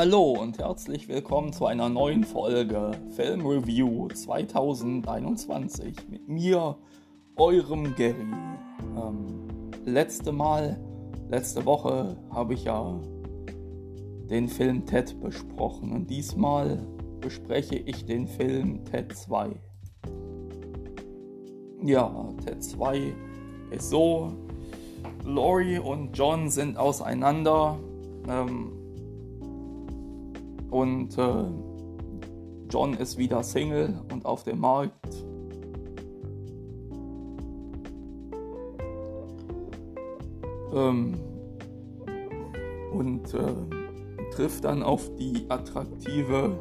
Hallo und herzlich willkommen zu einer neuen Folge Film Review 2021 mit mir, eurem Gary. Ähm, letzte Mal, letzte Woche habe ich ja den Film Ted besprochen und diesmal bespreche ich den Film Ted 2. Ja, Ted 2 ist so, Laurie und John sind auseinander. Ähm, und äh, John ist wieder Single und auf dem Markt. Ähm, und äh, trifft dann auf die attraktive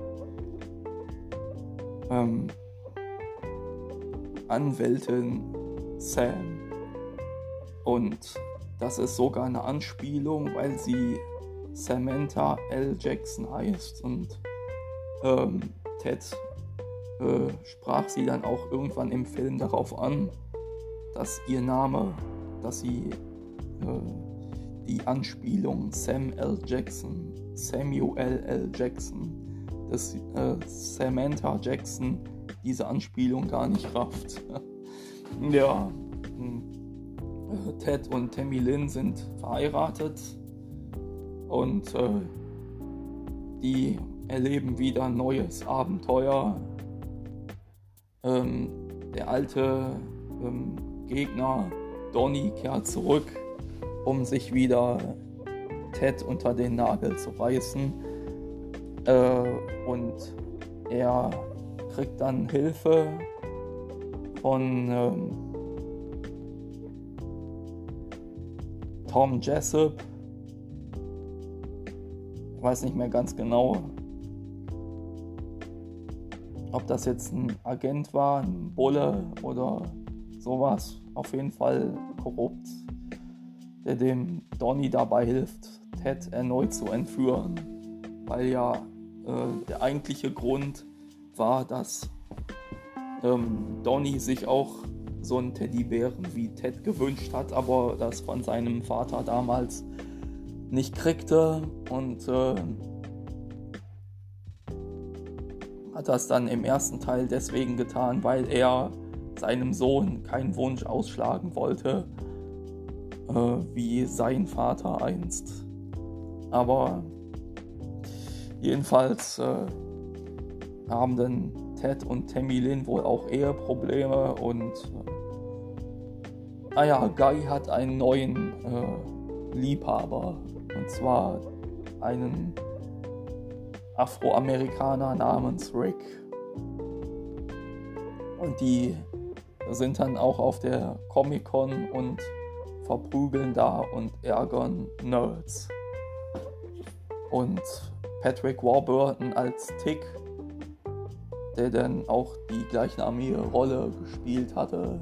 ähm, Anwältin Sam. Und das ist sogar eine Anspielung, weil sie Samantha L. Jackson heißt und ähm, Ted äh, sprach sie dann auch irgendwann im Film darauf an, dass ihr Name, dass sie äh, die Anspielung Sam L. Jackson, Samuel L. Jackson, dass äh, Samantha Jackson diese Anspielung gar nicht rafft. ja, hm. Ted und Tammy Lynn sind verheiratet und äh, die erleben wieder ein neues Abenteuer. Ähm, der alte ähm, Gegner Donny kehrt zurück, um sich wieder Ted unter den Nagel zu reißen. Äh, und er kriegt dann Hilfe von ähm, Tom Jessup, weiß nicht mehr ganz genau, ob das jetzt ein Agent war, ein Bulle oder sowas. Auf jeden Fall korrupt, der dem Donny dabei hilft, Ted erneut zu entführen. Weil ja äh, der eigentliche Grund war, dass ähm, Donny sich auch so einen Teddybären wie Ted gewünscht hat, aber das von seinem Vater damals nicht kriegte und äh, hat das dann im ersten Teil deswegen getan, weil er seinem Sohn keinen Wunsch ausschlagen wollte, äh, wie sein Vater einst. Aber jedenfalls äh, haben dann Ted und Tammy Lynn wohl auch Eheprobleme und äh, ah ja, Guy hat einen neuen äh, Liebhaber und zwar einen Afroamerikaner namens Rick. Und die sind dann auch auf der Comic-Con und verprügeln da und ärgern Nerds. Und Patrick Warburton als Tick, der dann auch die gleichnamige Rolle gespielt hatte.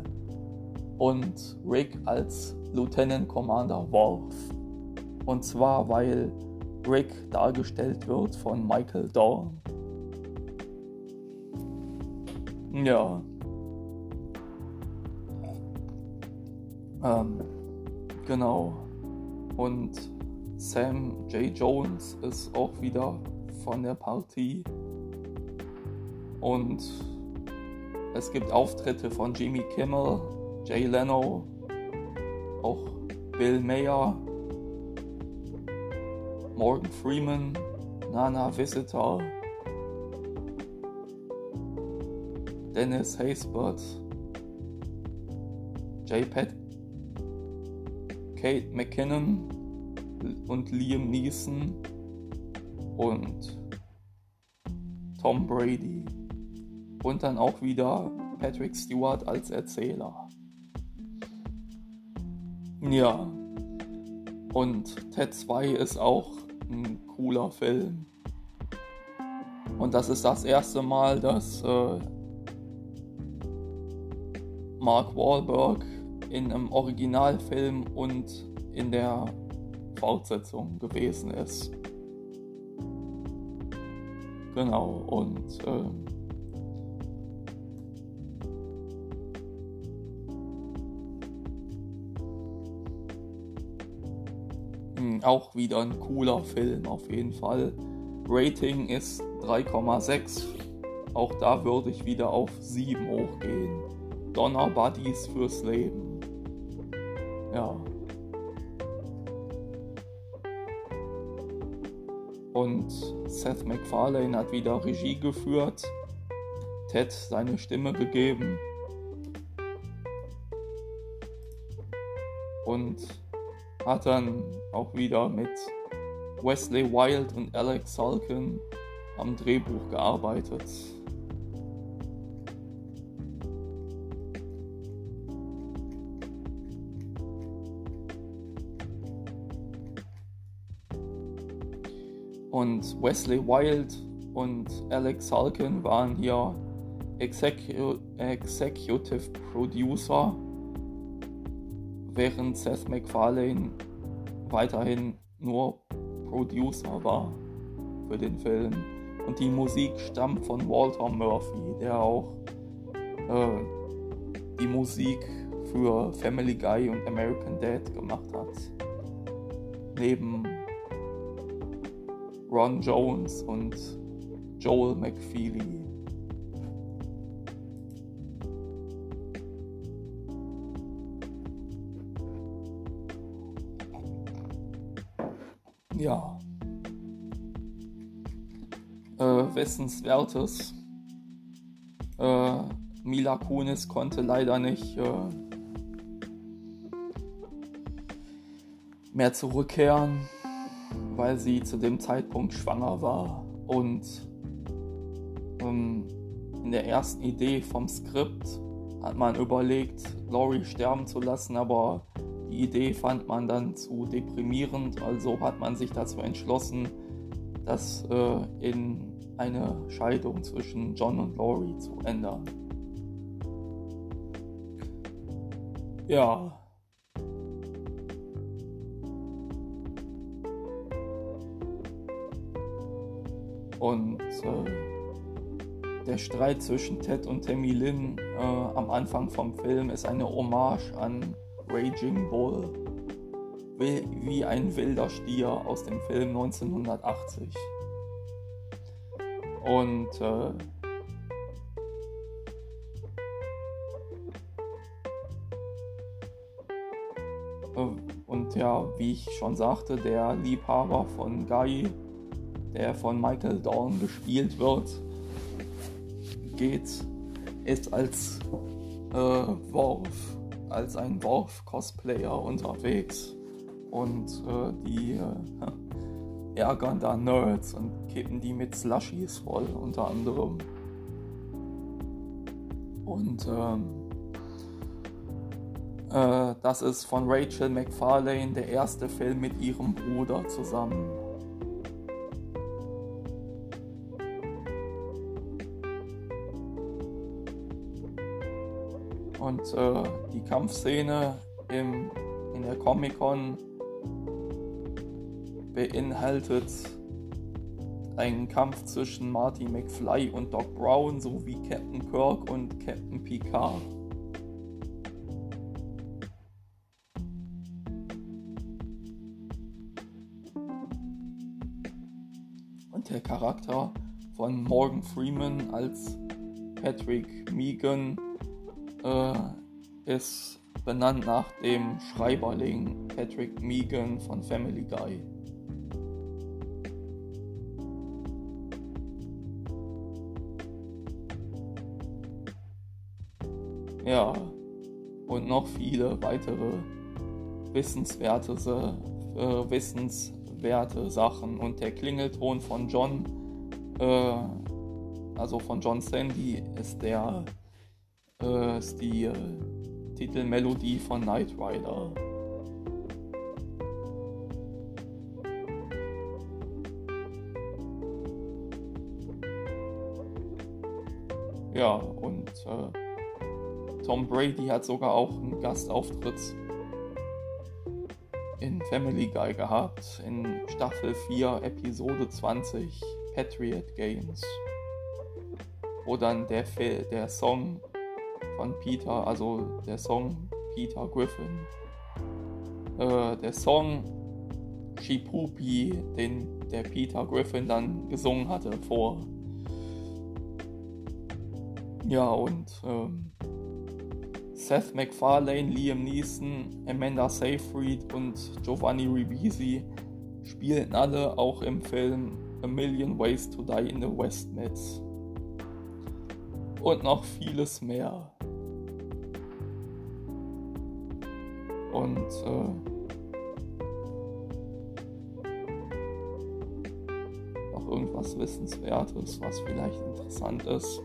Und Rick als Lieutenant Commander Wolf. Und zwar, weil Rick dargestellt wird von Michael Dorn. Ja. Ähm, genau. Und Sam J. Jones ist auch wieder von der Partie. Und es gibt Auftritte von Jimmy Kimmel, Jay Leno, auch Bill Mayer Morgan Freeman, Nana Visitor, Dennis Haysbert, J. Pat, Kate McKinnon und Liam Neeson und Tom Brady. Und dann auch wieder Patrick Stewart als Erzähler. Ja. Und Ted 2 ist auch ein cooler Film. Und das ist das erste Mal, dass äh, Mark Wahlberg in einem Originalfilm und in der Fortsetzung gewesen ist. Genau, und äh, auch wieder ein cooler Film auf jeden Fall. Rating ist 3,6. Auch da würde ich wieder auf 7 hochgehen. Donner Buddies fürs Leben. Ja. Und Seth MacFarlane hat wieder Regie geführt, Ted seine Stimme gegeben. Und hat dann auch wieder mit Wesley Wild und Alex Salkin am Drehbuch gearbeitet. Und Wesley Wild und Alex Salkin waren hier Execu Executive Producer, während Seth MacFarlane weiterhin nur Producer war für den Film. Und die Musik stammt von Walter Murphy, der auch äh, die Musik für Family Guy und American Dad gemacht hat. Neben Ron Jones und Joel McFeely. Ja. Äh, Wissenswertes. Äh, Mila Kunis konnte leider nicht äh, mehr zurückkehren, weil sie zu dem Zeitpunkt schwanger war und ähm, in der ersten Idee vom Skript hat man überlegt, Laurie sterben zu lassen, aber die Idee fand man dann zu deprimierend, also hat man sich dazu entschlossen, das äh, in eine Scheidung zwischen John und Laurie zu ändern. Ja. Und äh, der Streit zwischen Ted und Tammy Lynn äh, am Anfang vom Film ist eine Hommage an Raging Bull, wie, ein wilder Stier aus dem Film 1980. Und äh, und ja, wie ich schon sagte, der Liebhaber von Guy, der von Michael Dawn gespielt wird, geht, ist als äh, Worf als ein Worf-Cosplayer unterwegs und äh, die äh, ärgern da Nerds und kippen die mit Slushies voll, unter anderem. Und ähm, äh, das ist von Rachel McFarlane der erste Film mit ihrem Bruder zusammen. Und äh, die Kampfszene im, in der Comic-Con beinhaltet einen Kampf zwischen Marty McFly und Doc Brown sowie Captain Kirk und Captain Picard. Und der Charakter von Morgan Freeman als Patrick Megan äh, ist benannt nach dem Schreiberling Patrick Megan von Family Guy. Ja, und noch viele weitere wissenswerte, äh, wissenswerte Sachen. Und der Klingelton von John, äh, also von John Sandy, ist der ist die Titelmelodie von Knight Rider. Ja, und äh, Tom Brady hat sogar auch einen Gastauftritt in Family Guy gehabt, in Staffel 4, Episode 20, Patriot Games, wo dann der, der Song von Peter, also der Song Peter Griffin. Äh, der Song Shipupi, den der Peter Griffin dann gesungen hatte vor. Ja, und ähm, Seth MacFarlane, Liam Neeson, Amanda Seyfried und Giovanni Ribisi spielten alle auch im Film A Million Ways to Die in the West mit. Und noch vieles mehr. Und äh, noch irgendwas Wissenswertes, was vielleicht interessant ist.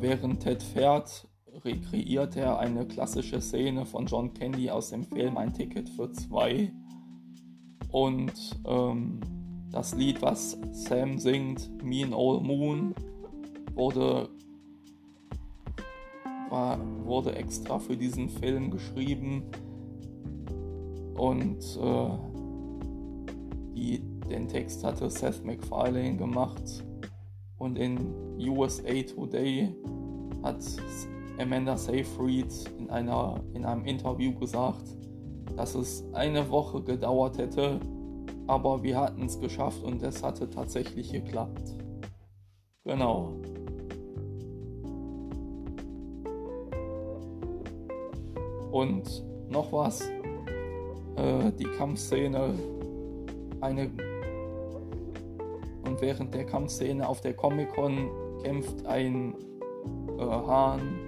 Während Ted fährt, rekreiert er eine klassische Szene von John Candy aus dem Film Ein Ticket für zwei. Und ähm, das Lied, was Sam singt, Mean Old Moon, wurde, war, wurde extra für diesen Film geschrieben. Und äh, die, den Text hatte Seth MacFarlane gemacht. Und in USA Today hat Amanda Seyfried in, einer, in einem Interview gesagt, dass es eine Woche gedauert hätte, aber wir hatten es geschafft und es hatte tatsächlich geklappt. Genau. Und noch was, äh, die Kampfszene, eine und während der Kampfszene auf der Comic-Con kämpft ein äh, Hahn,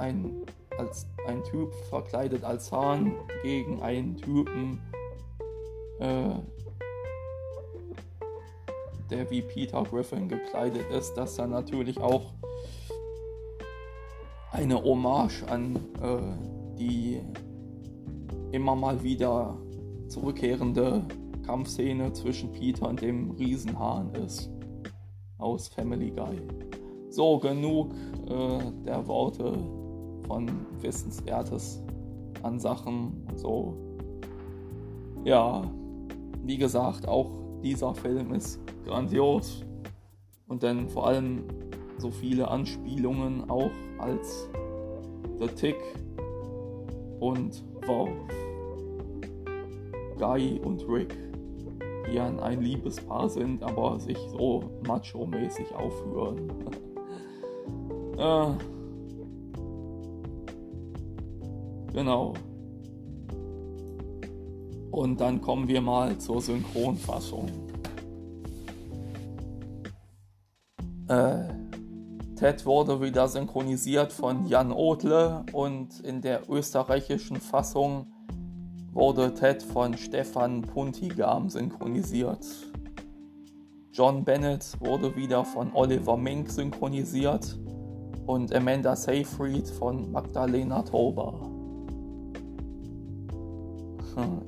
ein, als, ein Typ verkleidet als Hahn gegen einen Typen, äh, der wie Peter Griffin gekleidet ist, das dann natürlich auch eine Hommage an äh, die immer mal wieder zurückkehrende Kampfszene zwischen Peter und dem Riesenhahn ist. Aus Family Guy. So, genug äh, der Worte von Wissenswertes an Sachen und so. Ja, wie gesagt, auch dieser Film ist grandios. Und dann vor allem so viele Anspielungen auch als The Tick und Wolf. Guy und Rick die ja ein Liebespaar sind, aber sich so macho-mäßig aufführen. äh, genau. Und dann kommen wir mal zur Synchronfassung. Äh, Ted wurde wieder synchronisiert von Jan Odle und in der österreichischen Fassung wurde Ted von Stefan Puntigam synchronisiert. John Bennett wurde wieder von Oliver Mink synchronisiert und Amanda Seyfried von Magdalena Tober. Hm.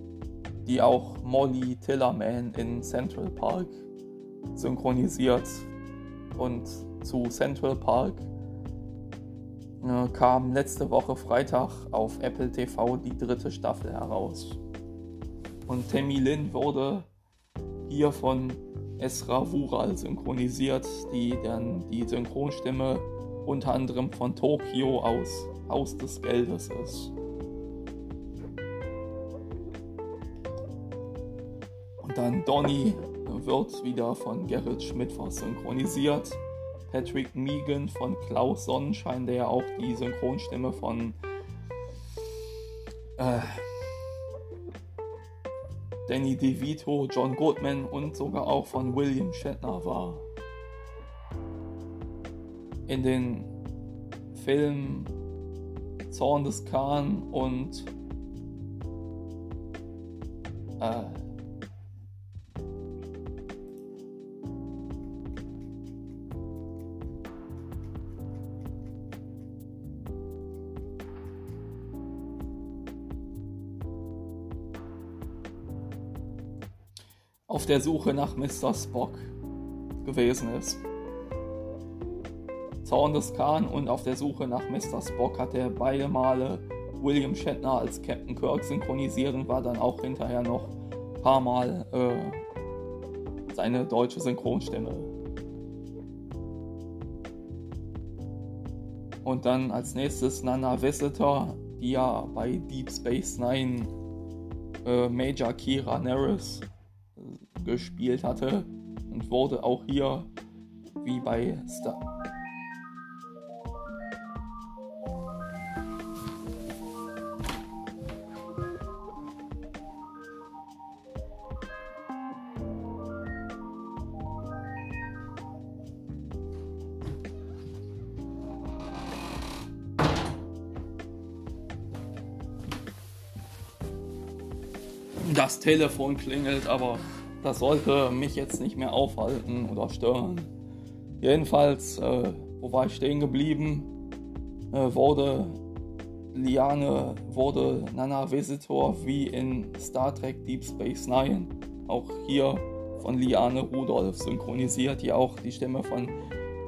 Die auch Molly Tillerman in Central Park synchronisiert. Und zu Central Park äh, kam letzte Woche Freitag auf Apple TV die dritte Staffel heraus. Und Tammy Lynn wurde hier von Esra Wural synchronisiert, die dann die Synchronstimme unter anderem von Tokio aus Haus des Geldes ist. Dann Donny wird wieder von Gerrit Schmidt synchronisiert. Patrick Megan von Klaus Sonnenschein, der ja auch die Synchronstimme von äh, Danny DeVito, John Goodman und sogar auch von William Shatner war. In den Filmen Zorn des Khan und äh, auf der Suche nach Mr. Spock gewesen ist. Zorn des Khan und auf der Suche nach Mr. Spock hat er beide Male William Shatner als Captain Kirk synchronisiert und war dann auch hinterher noch paar Mal äh, seine deutsche Synchronstimme. Und dann als nächstes Nana Visitor, die ja bei Deep Space Nine äh, Major Kira Nerys äh, gespielt hatte und wurde auch hier wie bei Star. Das Telefon klingelt, aber das sollte mich jetzt nicht mehr aufhalten oder stören. Jedenfalls, äh, wo war ich stehen geblieben? Äh, wurde Liane, wurde Nana Visitor wie in Star Trek Deep Space Nine, auch hier von Liane Rudolph synchronisiert, die auch die Stimme von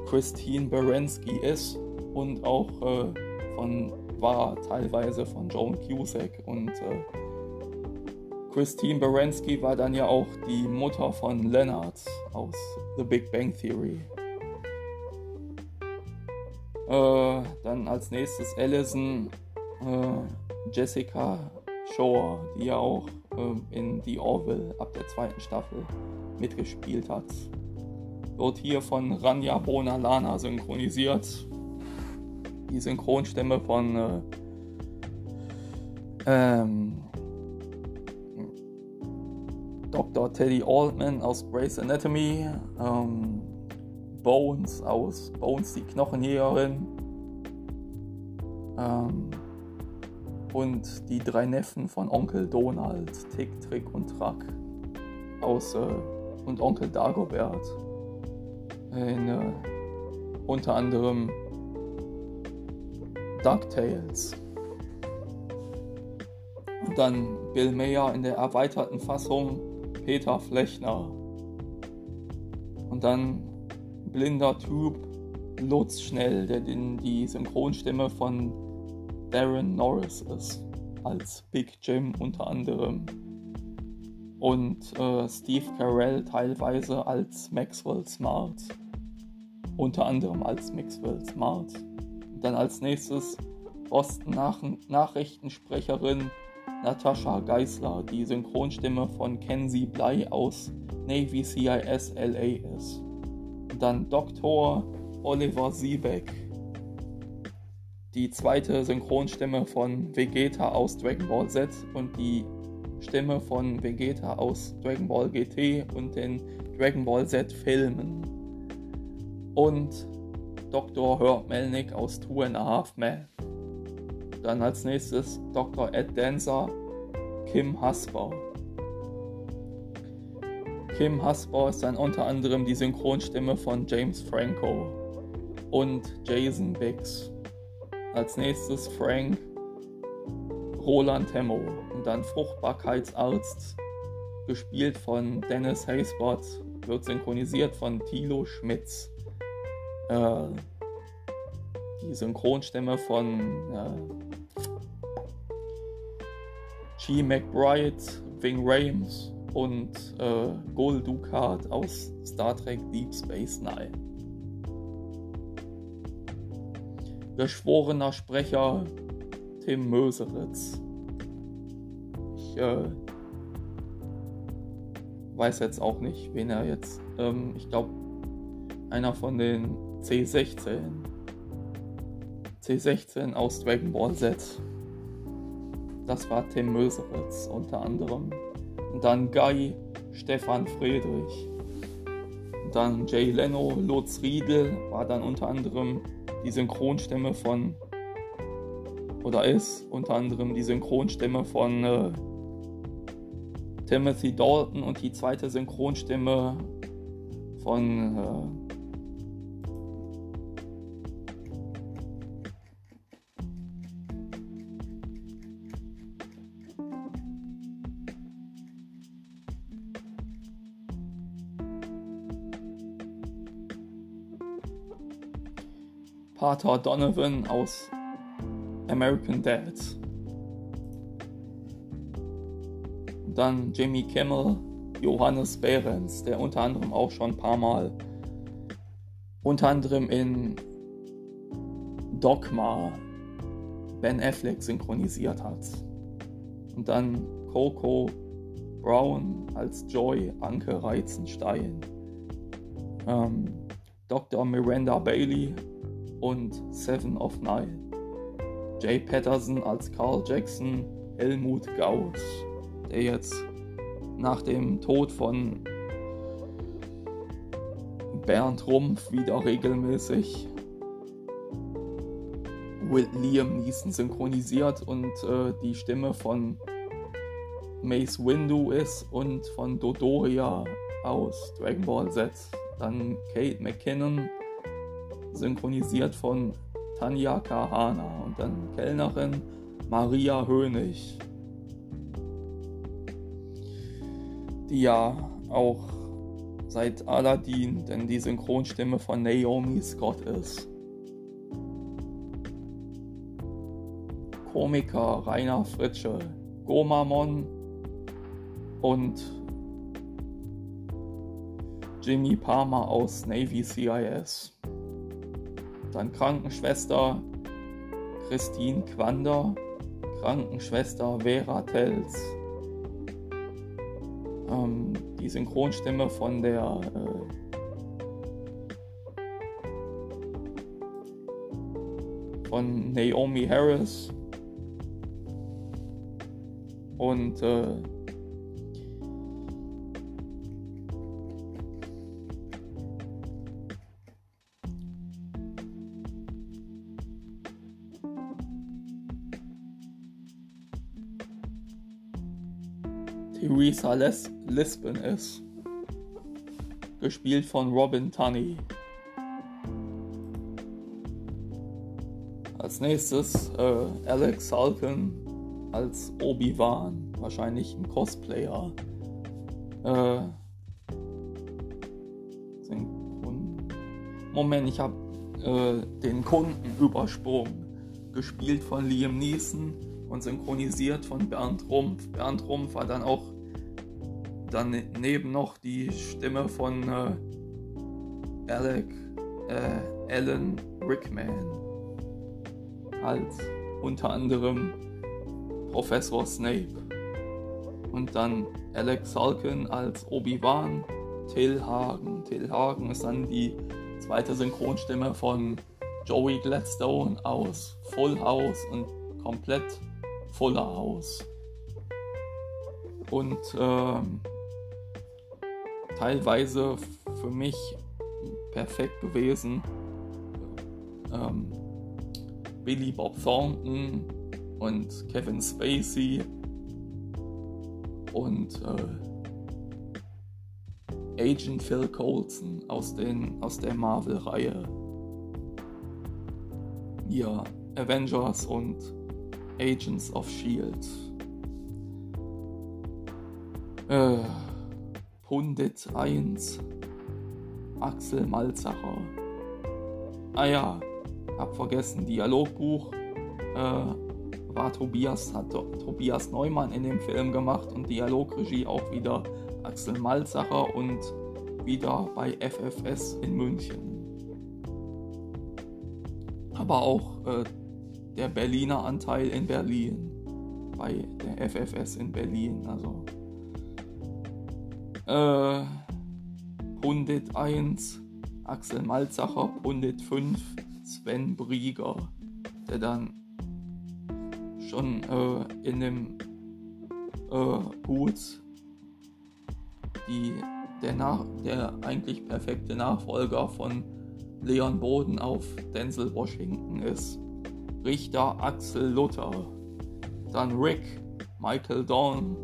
Christine Baranski ist und auch äh, von war teilweise von Joan Cusack und äh, Christine Baranski war dann ja auch die Mutter von Leonard aus The Big Bang Theory. Äh, dann als nächstes Allison äh, Jessica Shore, die ja auch äh, in The Orville ab der zweiten Staffel mitgespielt hat. Wird hier von Rania Bonalana synchronisiert. Die Synchronstimme von äh, ähm, Dr. Teddy Altman aus Grey's Anatomy, ähm, Bones aus Bones die Knochenjägerin ähm, und die drei Neffen von Onkel Donald, Tick, Trick und Track aus äh, und Onkel Dagobert in äh, unter anderem DuckTales. Und dann Bill Mayer in der erweiterten Fassung Peter Flechner. Und dann blinder Typ Lutz Schnell, der den, die Synchronstimme von Darren Norris ist, als Big Jim unter anderem. Und äh, Steve Carell teilweise als Maxwell Smart. Unter anderem als Maxwell Smart. Und dann als nächstes Osten-Nachrichtensprecherin Natascha Geisler, die Synchronstimme von Kenzie Blei aus Navy CIS LA ist. dann Dr. Oliver Siebeck, die zweite Synchronstimme von Vegeta aus Dragon Ball Z und die Stimme von Vegeta aus Dragon Ball GT und den Dragon Ball Z Filmen. Und Dr. Herb Melnick aus Two and a Half Men. Dann als nächstes Dr. Ed Dancer, Kim Hasper. Kim Hasper ist dann unter anderem die Synchronstimme von James Franco und Jason Biggs. Als nächstes Frank Roland Temmo und dann Fruchtbarkeitsarzt, gespielt von Dennis Haysbot, wird synchronisiert von Thilo Schmitz. Äh, die Synchronstimme von äh, G. McBride, Ving Rames und äh, Gol Dukat aus Star Trek Deep Space Nine. Geschworener Sprecher Tim Möseritz. Ich äh, weiß jetzt auch nicht, wen er jetzt. Ähm, ich glaube, einer von den C16. C16 aus Dragon Ball Z. Das war Tim Möseritz unter anderem. Und dann Guy, Stefan Friedrich. Und dann Jay Leno, Lutz Riedel war dann unter anderem die Synchronstimme von, oder ist unter anderem die Synchronstimme von äh, Timothy Dalton und die zweite Synchronstimme von äh, Pater Donovan aus American Dad. Dann Jimmy Kimmel, Johannes Behrens, der unter anderem auch schon ein paar Mal, unter anderem in Dogma Ben Affleck synchronisiert hat. Und dann Coco Brown als Joy Anke Reizenstein. Ähm, Dr. Miranda Bailey und Seven of Nine. Jay Patterson als Carl Jackson, Helmut Gauss, der jetzt nach dem Tod von Bernd Rumpf wieder regelmäßig Liam Neeson synchronisiert und äh, die Stimme von Mace Windu ist und von Dodoria aus Dragon Ball Z. Dann Kate McKinnon synchronisiert von Tanja Kahana und dann Kellnerin Maria Hönig, die ja auch seit Aladdin denn die Synchronstimme von Naomi Scott ist. Komiker Rainer Fritsche, Gomamon und Jimmy Palmer aus Navy CIS. Dann Krankenschwester Christine Quander, Krankenschwester Vera Tells. Ähm, die Synchronstimme von der äh, von Naomi Harris und äh, Theresa Les Lisbon ist. Gespielt von Robin Tunney. Als nächstes äh, Alex Salkin als Obi-Wan, wahrscheinlich ein Cosplayer. Äh, Moment, ich habe äh, den Kunden übersprungen. Gespielt von Liam Neeson und synchronisiert von Bernd Rumpf. Bernd Rumpf war dann auch daneben noch die Stimme von äh, Alec äh, Alan Rickman als unter anderem Professor Snape und dann Alex Salkin als Obi-Wan, Till Hagen. Till Hagen ist dann die zweite Synchronstimme von Joey Gladstone aus Full House und komplett Fuller House. Und ähm, teilweise für mich perfekt gewesen. Ähm, Billy Bob Thornton und Kevin Spacey und äh, Agent Phil Coulson aus, den, aus der Marvel-Reihe. Ja, Avengers und Agents of Shield. Äh, Pundit 1, Axel Malzacher. Ah ja, hab vergessen, Dialogbuch äh, war Tobias, hat Tobias Neumann in dem Film gemacht und Dialogregie auch wieder Axel Malzacher und wieder bei FFS in München. Aber auch äh, der Berliner Anteil in Berlin bei der FFS in Berlin. Also äh, Pundit 1, Axel Malzacher, Pundit 5, Sven Brieger, der dann schon äh, in dem äh, Hut die, der, nach, der eigentlich perfekte Nachfolger von Leon Boden auf Denzel Washington ist. Richter Axel Luther. Dann Rick, Michael Dorn,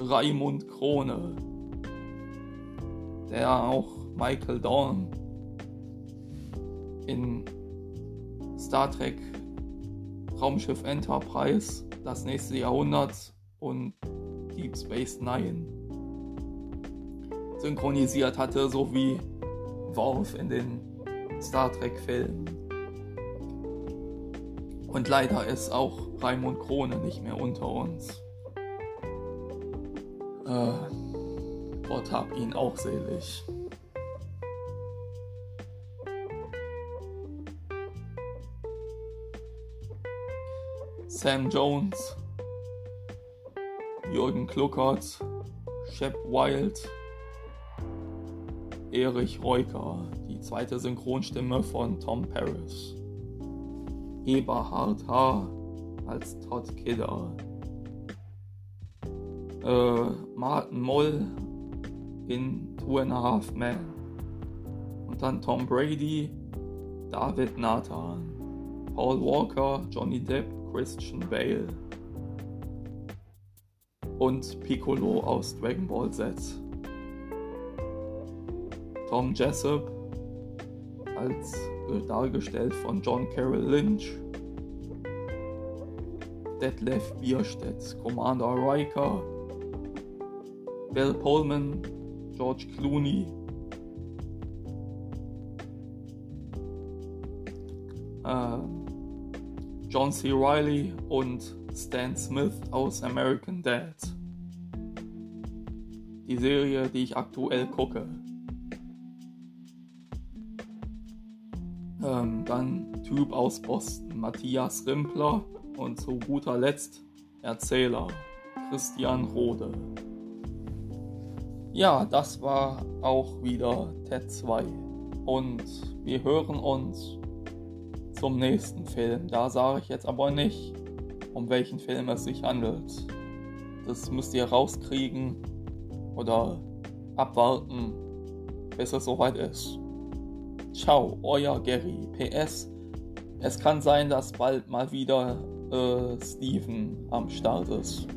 Raimund Krone, der auch Michael Dorn in Star Trek Raumschiff Enterprise, das nächste Jahrhundert und Deep Space Nine synchronisiert hatte, sowie Worf in den Star Trek-Filmen. Und leider ist auch Raimund Krone nicht mehr unter uns. Äh, Gott hab ihn auch selig. Sam Jones, Jürgen Kluckert, Shep Wild, Erich Reuker, die zweite Synchronstimme von Tom Paris, Eberhard H. als Todd Kidder, äh, Martin Moll in Two and a Half Men und dann Tom Brady, David Nathan, Paul Walker, Johnny Depp, Christian Bale und Piccolo aus Dragon Ball Z. Tom Jessup als dargestellt von John Carroll Lynch. Detlef Bierstedt, Commander Riker. Bill Pullman, George Clooney. Äh, John C. Reilly und Stan Smith aus American Dad. Die Serie, die ich aktuell gucke. Ähm, dann Typ aus Boston, Matthias Rimpler und zu guter Letzt Erzähler Christian Rode. Ja, das war auch wieder TED 2 und wir hören uns zum nächsten Film. Da sage ich jetzt aber nicht, um welchen Film es sich handelt. Das müsst ihr rauskriegen oder abwarten, bis es soweit ist. Ciao, euer Gary. PS. Es kann sein, dass bald mal wieder äh, Steven am Start ist.